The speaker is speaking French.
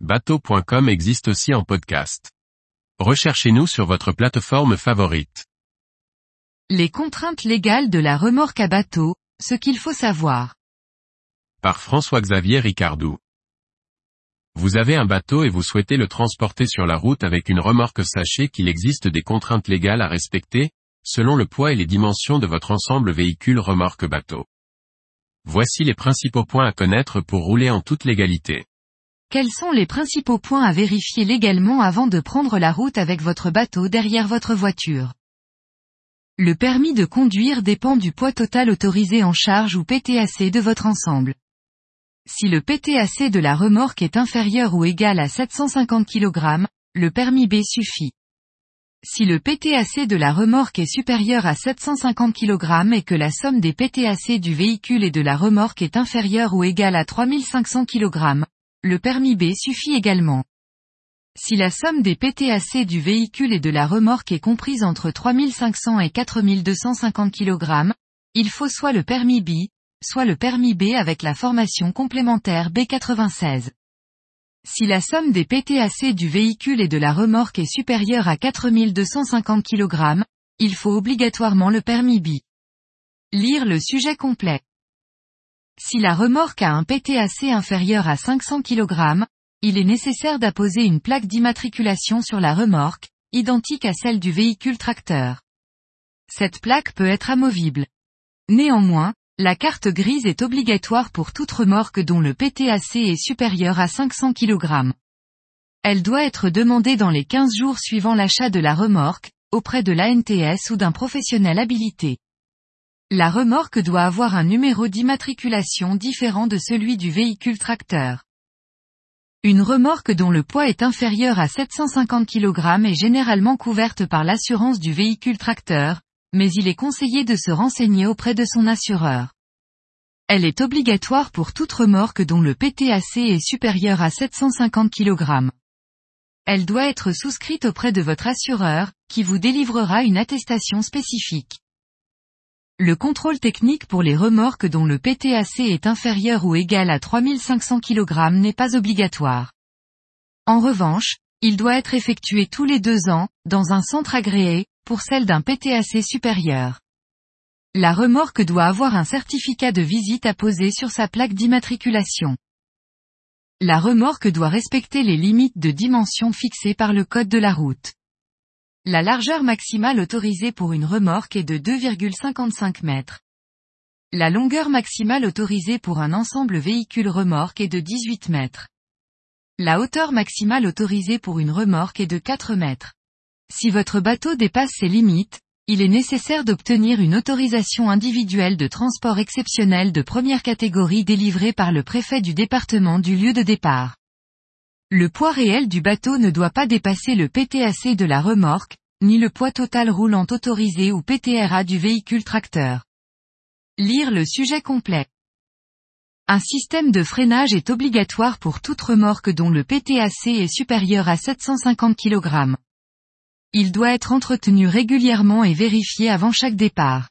bateau.com existe aussi en podcast. Recherchez-nous sur votre plateforme favorite. Les contraintes légales de la remorque à bateau, ce qu'il faut savoir. Par François-Xavier Ricardou. Vous avez un bateau et vous souhaitez le transporter sur la route avec une remorque sachez qu'il existe des contraintes légales à respecter, selon le poids et les dimensions de votre ensemble véhicule remorque bateau. Voici les principaux points à connaître pour rouler en toute légalité. Quels sont les principaux points à vérifier légalement avant de prendre la route avec votre bateau derrière votre voiture? Le permis de conduire dépend du poids total autorisé en charge ou PTAC de votre ensemble. Si le PTAC de la remorque est inférieur ou égal à 750 kg, le permis B suffit. Si le PTAC de la remorque est supérieur à 750 kg et que la somme des PTAC du véhicule et de la remorque est inférieure ou égale à 3500 kg, le permis B suffit également. Si la somme des PTAC du véhicule et de la remorque est comprise entre 3500 et 4250 kg, il faut soit le permis B, soit le permis B avec la formation complémentaire B96. Si la somme des PTAC du véhicule et de la remorque est supérieure à 4250 kg, il faut obligatoirement le permis B. Lire le sujet complet. Si la remorque a un PTAC inférieur à 500 kg, il est nécessaire d'apposer une plaque d'immatriculation sur la remorque, identique à celle du véhicule tracteur. Cette plaque peut être amovible. Néanmoins, la carte grise est obligatoire pour toute remorque dont le PTAC est supérieur à 500 kg. Elle doit être demandée dans les 15 jours suivant l'achat de la remorque, auprès de l'ANTS ou d'un professionnel habilité. La remorque doit avoir un numéro d'immatriculation différent de celui du véhicule tracteur. Une remorque dont le poids est inférieur à 750 kg est généralement couverte par l'assurance du véhicule tracteur, mais il est conseillé de se renseigner auprès de son assureur. Elle est obligatoire pour toute remorque dont le PTAC est supérieur à 750 kg. Elle doit être souscrite auprès de votre assureur, qui vous délivrera une attestation spécifique. Le contrôle technique pour les remorques dont le PTAC est inférieur ou égal à 3500 kg n'est pas obligatoire. En revanche, il doit être effectué tous les deux ans, dans un centre agréé, pour celle d'un PTAC supérieur. La remorque doit avoir un certificat de visite apposé sur sa plaque d'immatriculation. La remorque doit respecter les limites de dimension fixées par le code de la route. La largeur maximale autorisée pour une remorque est de 2,55 mètres. La longueur maximale autorisée pour un ensemble véhicule-remorque est de 18 mètres. La hauteur maximale autorisée pour une remorque est de 4 mètres. Si votre bateau dépasse ces limites, il est nécessaire d'obtenir une autorisation individuelle de transport exceptionnel de première catégorie délivrée par le préfet du département du lieu de départ. Le poids réel du bateau ne doit pas dépasser le PTAC de la remorque, ni le poids total roulant autorisé ou PTRA du véhicule tracteur. Lire le sujet complet. Un système de freinage est obligatoire pour toute remorque dont le PTAC est supérieur à 750 kg. Il doit être entretenu régulièrement et vérifié avant chaque départ.